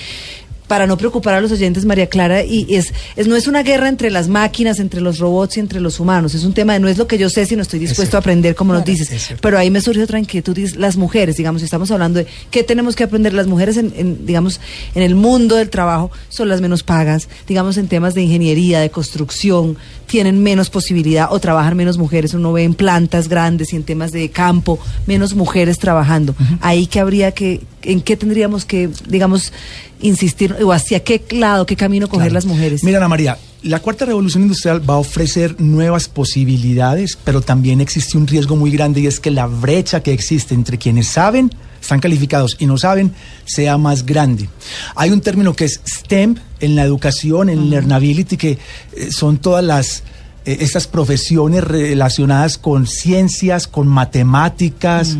para no preocupar a los oyentes, María Clara, y es, es no es una guerra entre las máquinas, entre los robots y entre los humanos, es un tema de no es lo que yo sé, sino estoy dispuesto a aprender, como nos dices. Pero ahí me surge otra inquietud, y las mujeres, digamos, estamos hablando de qué tenemos que aprender, las mujeres en, en, digamos, en el mundo del trabajo son las menos pagas, digamos, en temas de ingeniería, de construcción, tienen menos posibilidad o trabajan menos mujeres, uno ve en plantas grandes y en temas de campo, menos mujeres trabajando. Ahí que habría que, en qué tendríamos que, digamos, insistir, o hacia qué lado, qué camino coger Claro. las mujeres. Mira, Ana María, la cuarta revolución industrial va a ofrecer nuevas posibilidades, pero también existe un riesgo muy grande y es que la brecha que existe entre quienes saben, están calificados y no saben, sea más grande. Hay un término que es STEM en la educación, en Learnability, que eh, son todas las eh, estas profesiones relacionadas con ciencias, con matemáticas,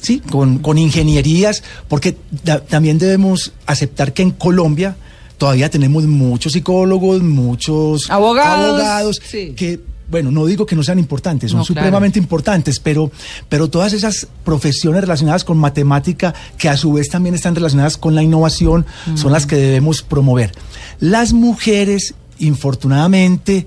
sí, con, con ingenierías, porque da- también debemos aceptar que en Colombia todavía tenemos muchos psicólogos, muchos Abogados, abogados sí. que bueno, no digo que no sean importantes, son No, claro. supremamente importantes, pero, pero todas esas profesiones relacionadas con matemática, que a su vez también están relacionadas con la innovación, son las que debemos promover. Las mujeres, infortunadamente,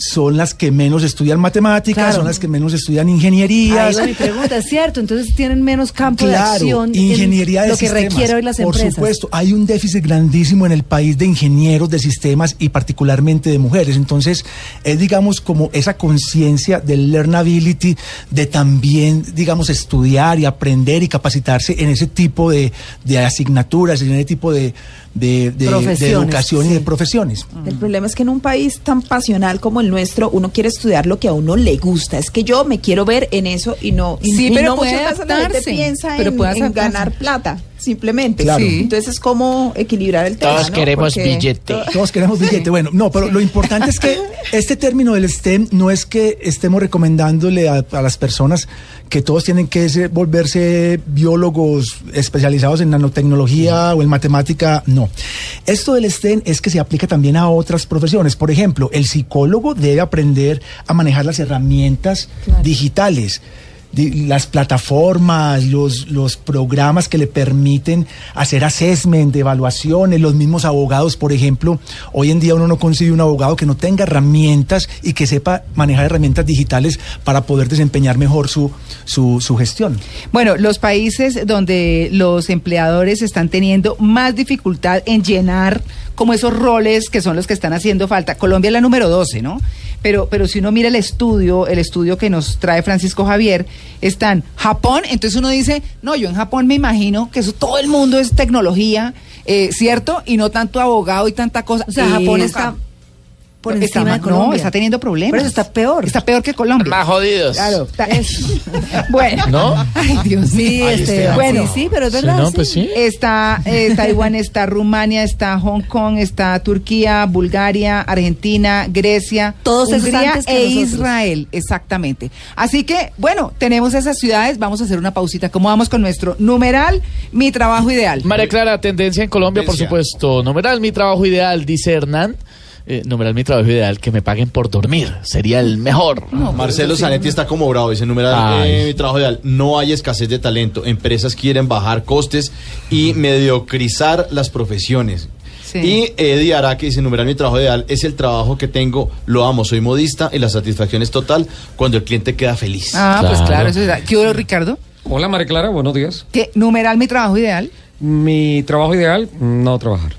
son las que menos estudian matemáticas, Claro. son las que menos estudian ingenierías. Ahí va mi pregunta, es cierto, entonces tienen menos campo de acción ingeniería en de lo que sistemas, requiere hoy las Por empresas. supuesto, hay un déficit grandísimo en el país de ingenieros de sistemas y particularmente de mujeres. Entonces, es digamos como esa conciencia del learnability, de también, digamos, estudiar y aprender y capacitarse en ese tipo de, de asignaturas, en ese tipo de, de, de- de Profesiones, educación y de profesiones. El problema es que en un país tan pasional como el nuestro, uno quiere estudiar lo que a uno le gusta. Es que yo me quiero ver en eso y no. Y, Sí, y pero no muchas veces la gente piensa pero en, ganar plata, simplemente. Claro. Sí. Entonces es como equilibrar el tema. Todos ¿no? queremos Porque- billete. Todos queremos billete. Bueno, no, pero lo importante es que este término del STEM no es que estemos recomendándole a, a las personas que todos tienen que ser- volverse biólogos especializados en nanotecnología o en matemática. No. Esto del STEM es que se aplica también a otras profesiones. Por ejemplo, el psicólogo debe aprender a manejar las herramientas digitales di- las plataformas, los, los programas que le permiten hacer assessment, evaluaciones, los mismos abogados, por ejemplo, hoy en día uno no consigue un abogado que no tenga herramientas y que sepa manejar herramientas digitales para poder desempeñar mejor su, su, su gestión. Bueno, los países donde los empleadores están teniendo más dificultad en llenar como esos roles que son los que están haciendo falta. Colombia es la número 12, ¿no? Pero, pero si uno mira el estudio, el estudio que nos trae Francisco Javier, están Japón, entonces uno dice, no, yo en Japón me imagino que eso todo el mundo es tecnología, eh, ¿cierto? Y no tanto abogado y tanta cosa. O sea, Japón está por está encima de Colombia. No, está teniendo problemas. Pero eso está peor. Está peor que Colombia. Más jodidos. Claro. está- bueno. ¿No? Ay, Dios mío. Este, está. Bueno, sí, sí, pero es Sí, verdad. no, sí. pues sí. Está eh, Taiwán, está Rumania, está Hong Kong, está Turquía, Bulgaria, Argentina, Grecia, Todos esos Hungría antes que e nosotros. Israel, exactamente. Así que, bueno, tenemos esas ciudades, vamos a hacer una pausita. ¿Cómo vamos con nuestro numeral, mi trabajo ideal? María Clara, tendencia en Colombia, por supuesto. Numeral, mi trabajo ideal, dice Hernán. Eh, numeral, mi trabajo ideal, que me paguen por dormir. Sería el mejor. Marcelo Zanetti está como bravo, dice numeral eh, mi trabajo ideal. No hay escasez de talento. Empresas quieren bajar costes y mediocrizar las profesiones. Sí. Y Eddie Araque dice, numeral mi trabajo ideal es el trabajo que tengo, lo amo, soy modista y la satisfacción es total cuando el cliente queda feliz. Ah, pues Claro. claro, eso es. ¿Qué hubo, Ricardo? Hola María Clara, buenos días. ¿Qué numeral, mi trabajo ideal? Mi trabajo ideal, no trabajar.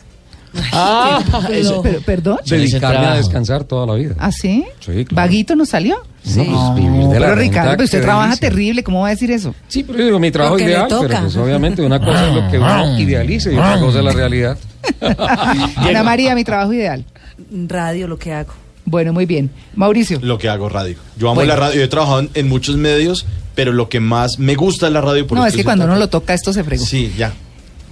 Ah, Pero- pero- ¿Perdón? Dedicarme a descansar toda la vida. ¿Ah, sí? Sí, claro. ¿Vaguito nos salió? Sí. No, pues, vivir de la pero Ricardo, pero usted trabaja delicia. terrible, ¿cómo va a decir eso? Sí, pero yo digo, mi trabajo ideal, pero pues obviamente una cosa es lo que uno idealiza y otra cosa es la realidad. Ana María, mi trabajo ideal. Radio, lo que hago. Bueno, muy bien. Mauricio. Lo que hago radio. Yo amo Bueno. la radio. Yo he trabajado en, en muchos medios, pero lo que más me gusta es la radio. por No, es que cuando uno lo toca, esto se fregó. Sí, ya.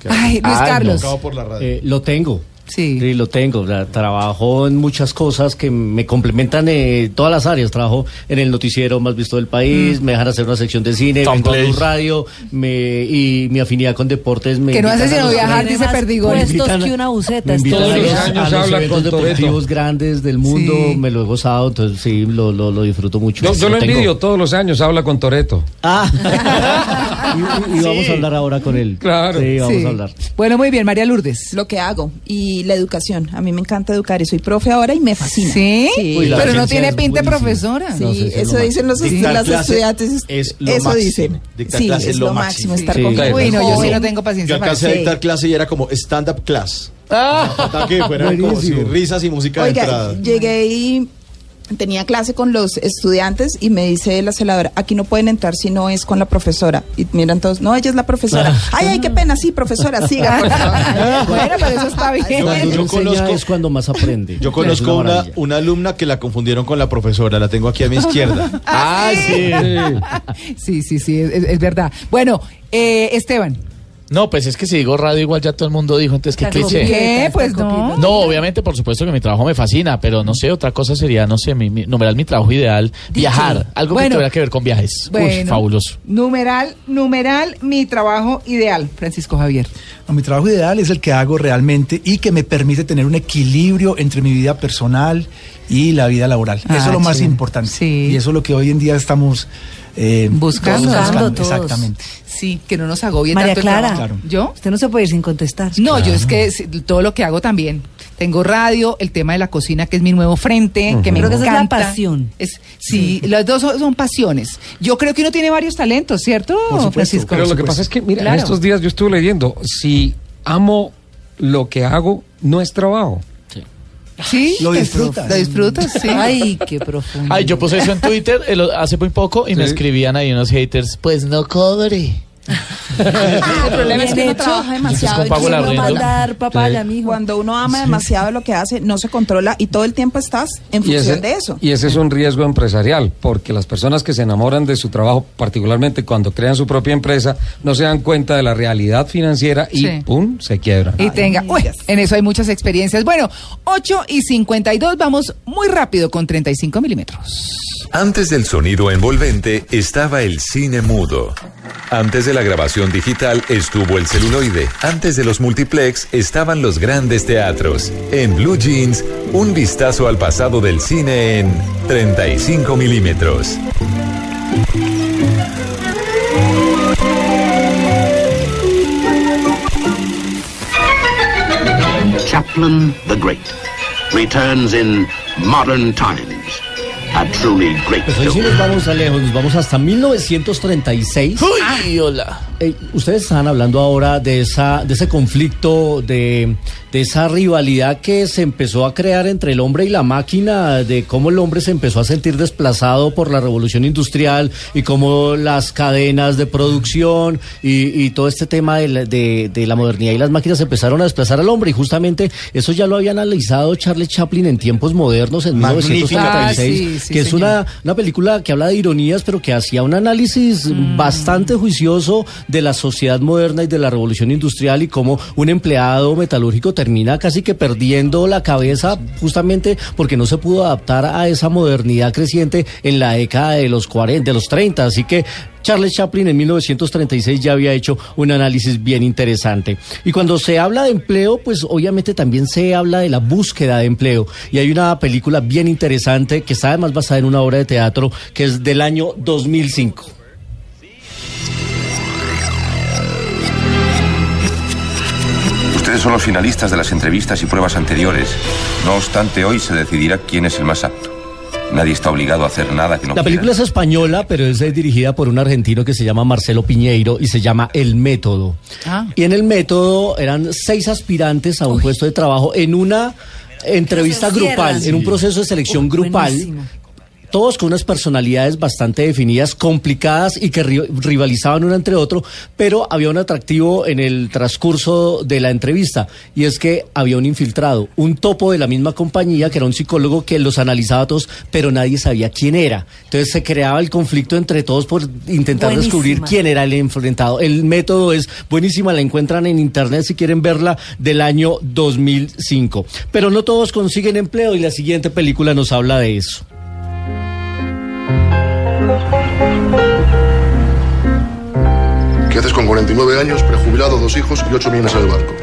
Ay, Luis Carlos. Por la radio. Eh, lo tengo. Sí. lo tengo. Trabajo en muchas cosas que me complementan eh, todas las áreas. Trabajo en el noticiero más visto del país, Mm. me dejan hacer una sección de cine, Tom vengo a. Blue radio me, y mi afinidad con deportes me Que no hace sino viajar, dice Perdigón. puestos invitan a- que una buceta. Todos los los, años a los con deportivos grandes del mundo, Sí. me lo he gozado, entonces sí, lo, lo, lo disfruto mucho. Yo, yo lo tengo. envidio todos los años, habla con Toreto. Ah, y, y- vamos a hablar ahora con él. Claro. Sí, vamos Sí. a hablar. Bueno, muy bien, María Lourdes. Lo que hago y la educación. A mí me encanta educar y soy profe ahora y me fascina. ¿Sí? Uy, la pero no tiene es pinta de profesora. Sí, No sé si es eso lo dicen los, las clase estudiantes. es lo eso máximo. dicen. Dictar sí, clase es lo máximo, estar Sí. con Uy, Uy, no, yo sí no tengo paciencia Yo para alcancé a Sí. dictar clase y era como stand-up class. Ah. Que fuera como sí, risas y música de Oiga, entrada. llegué y tenía clase con los estudiantes y me dice la celadora, aquí no pueden entrar si no es con la profesora. Y miran todos, no, ella es la profesora. Ay, ay, qué pena, sí, profesora, siga, por favor. Bueno, pero eso está bien. Yo- conozco- es cuando más aprende. Yo conozco una, alumna que la confundieron con la profesora, la tengo aquí a mi izquierda. Ah, sí. Sí, sí, sí, es, es verdad. Bueno, eh, Esteban. No, pues es que si digo radio igual ya todo el mundo dijo, entonces qué cliché. ¿Qué? Pues no. No, obviamente, por supuesto que mi trabajo me fascina, pero no sé, otra cosa sería, no sé, mi, mi- numeral mi trabajo ideal, viajar, algo Bueno. que tuviera que ver con viajes. Uy, Bueno, fabuloso. Numeral, numeral, mi trabajo ideal, Francisco Javier. No, mi trabajo ideal es el que hago realmente y que me permite tener un equilibrio entre mi vida personal y la vida laboral. Ah, eso es lo más chévere. importante. Sí. Y eso es lo que hoy en día estamos eh, Buscando. todos Buscando todos. Exactamente. Sí, que no nos agobie María tanto el Clara, trabajo. ¿Yo? usted no se puede ir sin contestar. No, yo es que todo lo que hago también. Tengo radio, el tema de la cocina, que es mi nuevo frente, que me Creo que esa es la encanta. pasión. Es, sí, las dos son, son pasiones. Yo creo que uno tiene varios talentos, ¿cierto, supuesto, Francisco? Pero lo que pasa es que, mira, Claro. en estos días yo estuve leyendo, si amo lo que hago, no es trabajo. Sí, Lo disfrutas. Lo disfrutas, sí. Ay, qué profundo. Ay, yo puse eso en Twitter el- hace muy poco y me Sí. escribían ahí unos haters, pues no cobre. El problema es que uno trabaja demasiado. Y la no mandar papaya, mijo. Cuando uno ama demasiado lo que hace, no se controla y todo el tiempo estás en función ese, de eso. y ese es un riesgo empresarial, porque las personas que se enamoran de su trabajo, particularmente cuando crean su propia empresa, no se dan cuenta de la realidad financiera y Sí. ¡pum! se quiebran. Y tenga, uy, en eso hay muchas experiencias. Bueno, 8 y 52, vamos muy rápido con 35 milímetros. Antes del sonido envolvente estaba el cine mudo. Antes de la grabación digital estuvo el celuloide. Antes de los multiplex estaban los grandes teatros. En Blue Jeans, un vistazo al pasado del cine en 35 milímetros. Chaplin the Great returns in modern times. A truly great Pues hoy sí nos vamos a lejos, nos vamos hasta 1936. Uy, hola. Eh, ustedes estaban hablando ahora de esa, de ese conflicto, de, de esa rivalidad que se empezó a crear entre el hombre y la máquina, de cómo el hombre se empezó a sentir desplazado por la revolución industrial y cómo las cadenas de producción y, y todo este tema de la, de- de la modernidad y las máquinas empezaron a desplazar al hombre. Y justamente eso ya lo había analizado Charles Chaplin en tiempos modernos en Magnífica 1936, Ah, sí, sí, que es una una película que habla de ironías, pero que hacía un análisis Mm. bastante juicioso de la sociedad moderna y de la revolución industrial y cómo un empleado metalúrgico termina casi que perdiendo la cabeza justamente porque no se pudo adaptar a esa modernidad creciente en la década de los 40, de los 30. Así que Charles Chaplin en 1936 ya había hecho un análisis bien interesante. Y cuando se habla de empleo, pues obviamente también se habla de la búsqueda de empleo. Y hay una película bien interesante que está además basada en una obra de teatro que es del año 2005. Ustedes son los finalistas de las entrevistas y pruebas anteriores. No obstante, hoy se decidirá quién es el más apto. Nadie está obligado a hacer nada que no La película es española, pero es eh, dirigida por un argentino que se llama Marcelo Piñeiro y se llama El Método. Ah. Y en El Método eran seis aspirantes a un puesto de trabajo en una entrevista grupal, en un proceso de selección Uy, grupal. Todos con unas personalidades bastante definidas, complicadas y que ri- rivalizaban uno entre otro, pero había un atractivo en el transcurso de la entrevista y es que había un infiltrado, un topo de la misma compañía que era un psicólogo que los analizaba a todos, pero nadie sabía quién era. Entonces se creaba el conflicto entre todos por intentar Buenísima. descubrir quién era el enfrentado. El método es buenísima, la encuentran en internet si quieren verla del año 2005. Pero no todos consiguen empleo y la siguiente película nos habla de eso. Haces con 49 años, prejubilado, dos hijos y 8 millones en el banco?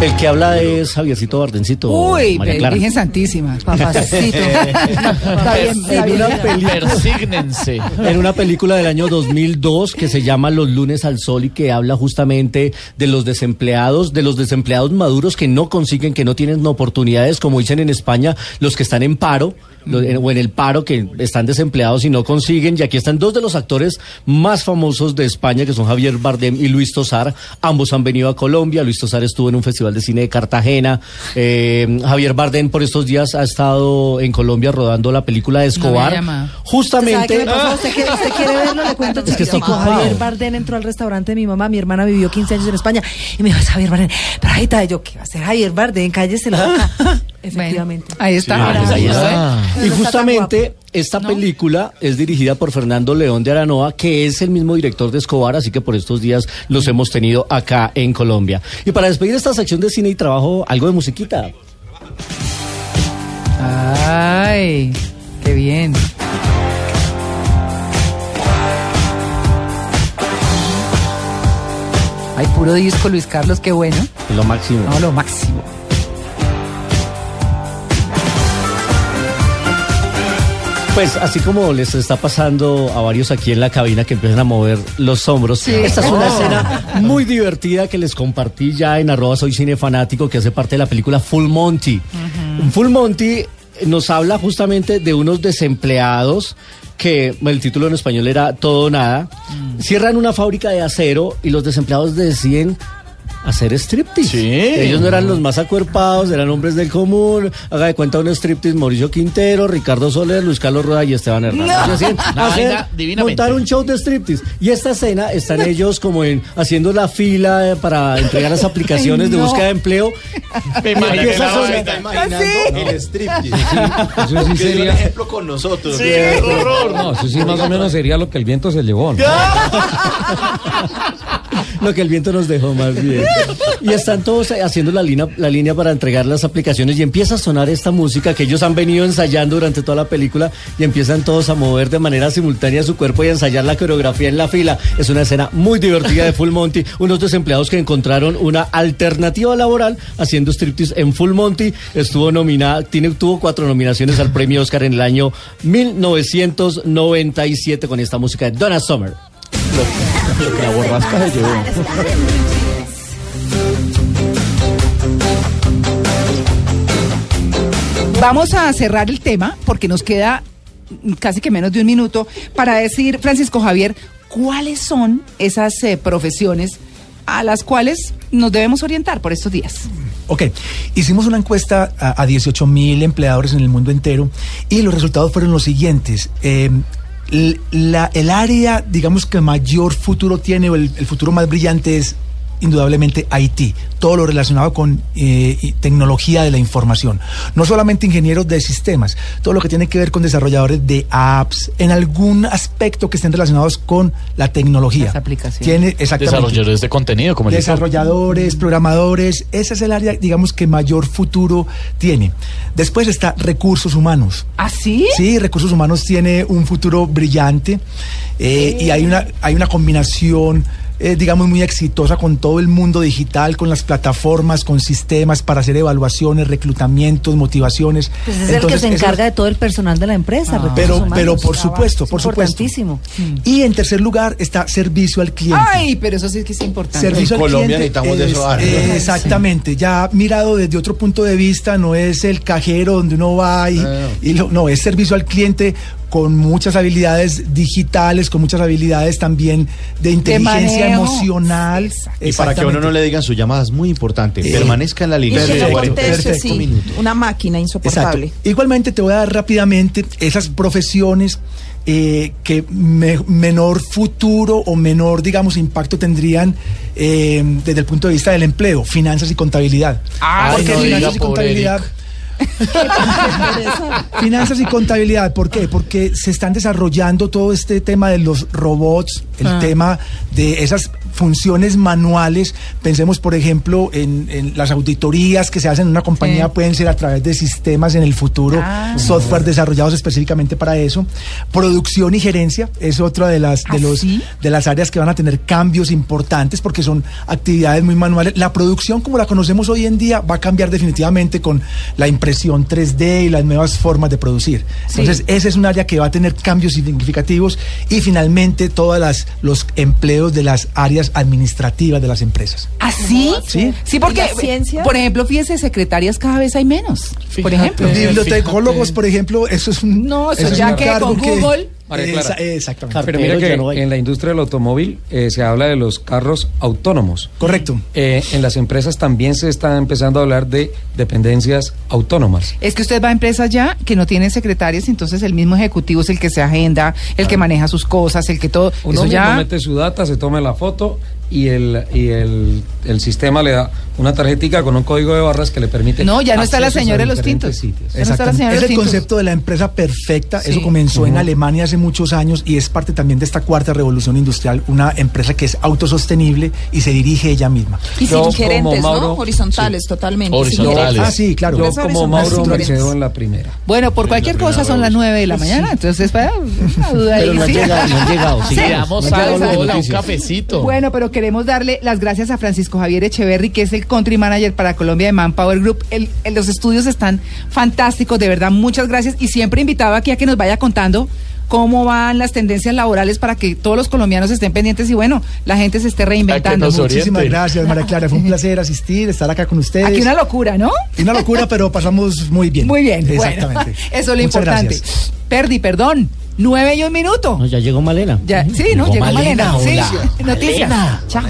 El que habla es Javiercito Bardencito. Uy. Virgen Santísima, papacito. Está bien, está En bien. una película. Persígnense. En una película del año 2002 que se llama Los lunes al sol y que habla justamente de los desempleados, de los desempleados maduros que no consiguen, que no tienen oportunidades, como dicen en España, los que están en paro o en el paro, que están desempleados y no consiguen. Y aquí están dos de los actores más famosos de España, que son Javier Bardem y Luis Tosar. Ambos han venido a Colombia. Luis Tosar estuvo en un festival de cine de Cartagena. Eh, Javier Bardem por estos días ha estado en Colombia rodando la película de Escobar. llama. Justamente. ¿Sabe qué me pasó? ¿Usted, quiere, usted quiere verlo? Le cuento Es que ocupado. Javier Bardem entró al restaurante de mi mamá. Mi hermana vivió 15 años en España. Y me dijo, Javier Bardem. Pero ahí está. Yo, ¿qué va a hacer Javier Bardem? Cállese la boca. Efectivamente. Ahí está. Pues ahí está. Ah. Y justamente esta película es dirigida por Fernando León de Aranoa, que es el mismo director de Escobar, así que por estos días los hemos tenido acá en Colombia. Y para despedir esta sección de cine y trabajo, algo de musiquita. Ay, qué bien. Ay, puro disco, Luis Carlos, qué bueno. Lo máximo. No, lo máximo. Pues así como les está pasando a varios aquí en la cabina que empiezan a mover los hombros, esta es una Oh. escena muy divertida que les compartí ya en arroba soy cinefanático que hace parte de la película Full Monty. Full Monty nos habla justamente de unos desempleados que el título en español era Todo o Nada. Cierran una fábrica de acero y los desempleados deciden hacer striptease. Ellos no eran los más acuerpados, eran hombres del común. Haga de cuenta un striptease Mauricio Quintero, Ricardo Soler, Luis Carlos Rueda y Esteban Hernández. No. Hacer- montar un show de striptease. Y esta escena están ellos como en haciendo la fila eh, para entregar las aplicaciones Ay, de búsqueda de empleo. Me empieza a imaginando ¿Ah, el striptease. Eso sí dio el sería- ejemplo con nosotros. Sí, horror. No, eso sí más o menos sería lo que el viento se llevó. ¿no? Lo que el viento nos dejó más bien. Y están todos haciendo la línea, la línea para entregar las aplicaciones y empieza a sonar esta música que ellos han venido ensayando durante toda la película y empiezan todos a mover de manera simultánea su cuerpo y a ensayar la coreografía en la fila. Es una escena muy divertida de Full Monty. Unos desempleados que encontraron una alternativa laboral haciendo striptease en Full Monty. Estuvo nominada, tiene, tuvo cuatro nominaciones al premio Oscar en el año 1997 con esta música de Donna Summer. Lo, lo que la borrasca se llevó. Vamos a cerrar el tema porque nos queda casi que menos de un minuto para decir, Francisco Javier, cuáles son esas eh, profesiones a las cuales nos debemos orientar por estos días. Ok, hicimos una encuesta a, a 18 mil empleadores en el mundo entero y los resultados fueron los siguientes. Eh, la- el área, digamos que mayor futuro tiene o el, el futuro más brillante es indudablemente IT, todo lo relacionado con eh, tecnología de la información. No solamente ingenieros de sistemas, todo lo que tiene que ver con desarrolladores de apps, en algún aspecto que estén relacionados con la tecnología. Las aplicaciones. Tiene exactamente Desarrolladores de contenido, como el desarrolladores, programadores, ese es el área, digamos, que mayor futuro tiene. Después está recursos humanos. ¿Ah, sí? Sí, recursos humanos tiene un futuro brillante eh, y hay una, hay una combinación eh, digamos, muy exitosa con todo el mundo digital, con las plataformas, con sistemas para hacer evaluaciones, reclutamientos, motivaciones. Pues es el que Entonces, se encarga de todo el personal de la empresa. recursos pero, humanos. pero por supuesto, por supuesto. Importantísimo. Y en tercer lugar está servicio al cliente. Ay, pero eso sí que es importante. Servicio al cliente necesitamos de es- eso, eh, exactamente, ya mirado desde otro punto de vista, no es el cajero donde uno va y, y lo- no, es servicio al cliente con muchas habilidades digitales, con muchas habilidades también de inteligencia emocional. Y para que a uno no le digan su llamada es muy importante. Eh, Permanezca en la línea. Perfecto. perfecto. sí, una máquina insoportable. Exacto. Igualmente te voy a dar rápidamente esas profesiones eh, que me- menor futuro o menor, digamos, impacto tendrían eh, desde el punto de vista del empleo, finanzas y contabilidad. Ay, Porque no diga, finanzas y contabilidad... Finanzas y contabilidad, ¿por qué? Porque se están desarrollando todo este tema de los robots, el Ah. tema de esas funciones manuales. Pensemos, por ejemplo, en, en las auditorías que se hacen en una compañía, Sí. pueden ser a través de sistemas en el futuro, Ah. software desarrollados específicamente para eso. Producción y gerencia es otra de las, de, ¿Ah, los, sí? de las áreas que van a tener cambios importantes porque son actividades muy manuales. La producción, como la conocemos hoy en día, va a cambiar definitivamente con la impresión 3D y las nuevas formas de producir. Sí. Entonces, ese es un área que va a tener cambios significativos y finalmente todas las los empleos de las áreas administrativas de las empresas. ¿Así? Sí. Sí, porque, por ejemplo, fíjese, secretarias cada vez hay menos. Por ejemplo. Los bibliotecólogos, por ejemplo, eso es un No, eso es ya un que cargo con Google. Esa- exactamente. Pero mira que no en la industria del automóvil eh, se habla de los carros autónomos. Correcto. Eh, en las empresas también se está empezando a hablar de dependencias autónomas. Es que usted va a empresas ya que no tienen secretarias, entonces el mismo ejecutivo es el que se agenda, el que maneja sus cosas, el que todo. Uno eso mismo ya. mete su data, se toma la foto y el y el, el sistema le da una tarjetica con un código de barras que le permite. No, ya no está la señora de los tintos. sitios. Ya no está la Exactamente. señora de Es el tintos. concepto de la empresa perfecta. Sí. Eso comenzó en. Alemania hace muchos años y es parte también de esta cuarta revolución industrial. Una empresa que es autosostenible y se dirige ella misma. Y Yo sin gerentes, Mauro- ¿no? Horizontales, totalmente. Horizontales. Ah, sí, claro. Yo como Mauro me quedo en la primera. Bueno, por cualquier cosa son las nueve de la mañana, entonces para una duda Pero ahí, no han llegado, no han llegado. Algo, las hola, un cafecito. Bueno, pero queremos darle las gracias a Francisco Javier Echeverry, que es el country manager para Colombia de Manpower Group. El- el- los estudios están fantásticos, de verdad, muchas gracias. Y siempre invitado aquí a que nos vaya contando cómo van las tendencias laborales para que todos los colombianos estén pendientes y bueno, la gente se esté reinventando. Muchísimas gracias, María Clara. Fue un placer asistir, estar acá con ustedes. Aquí una locura, ¿no? Una locura, pero pasamos muy bien. Muy bien, Exactamente. bueno, eso es lo Muchas importante. gracias. Perdi, perdón, nueve y un minuto. No, ya llegó Malena. Ya, sí, ¿no? Llegó Malena. hola. Sí, noticias. Malena. Chao.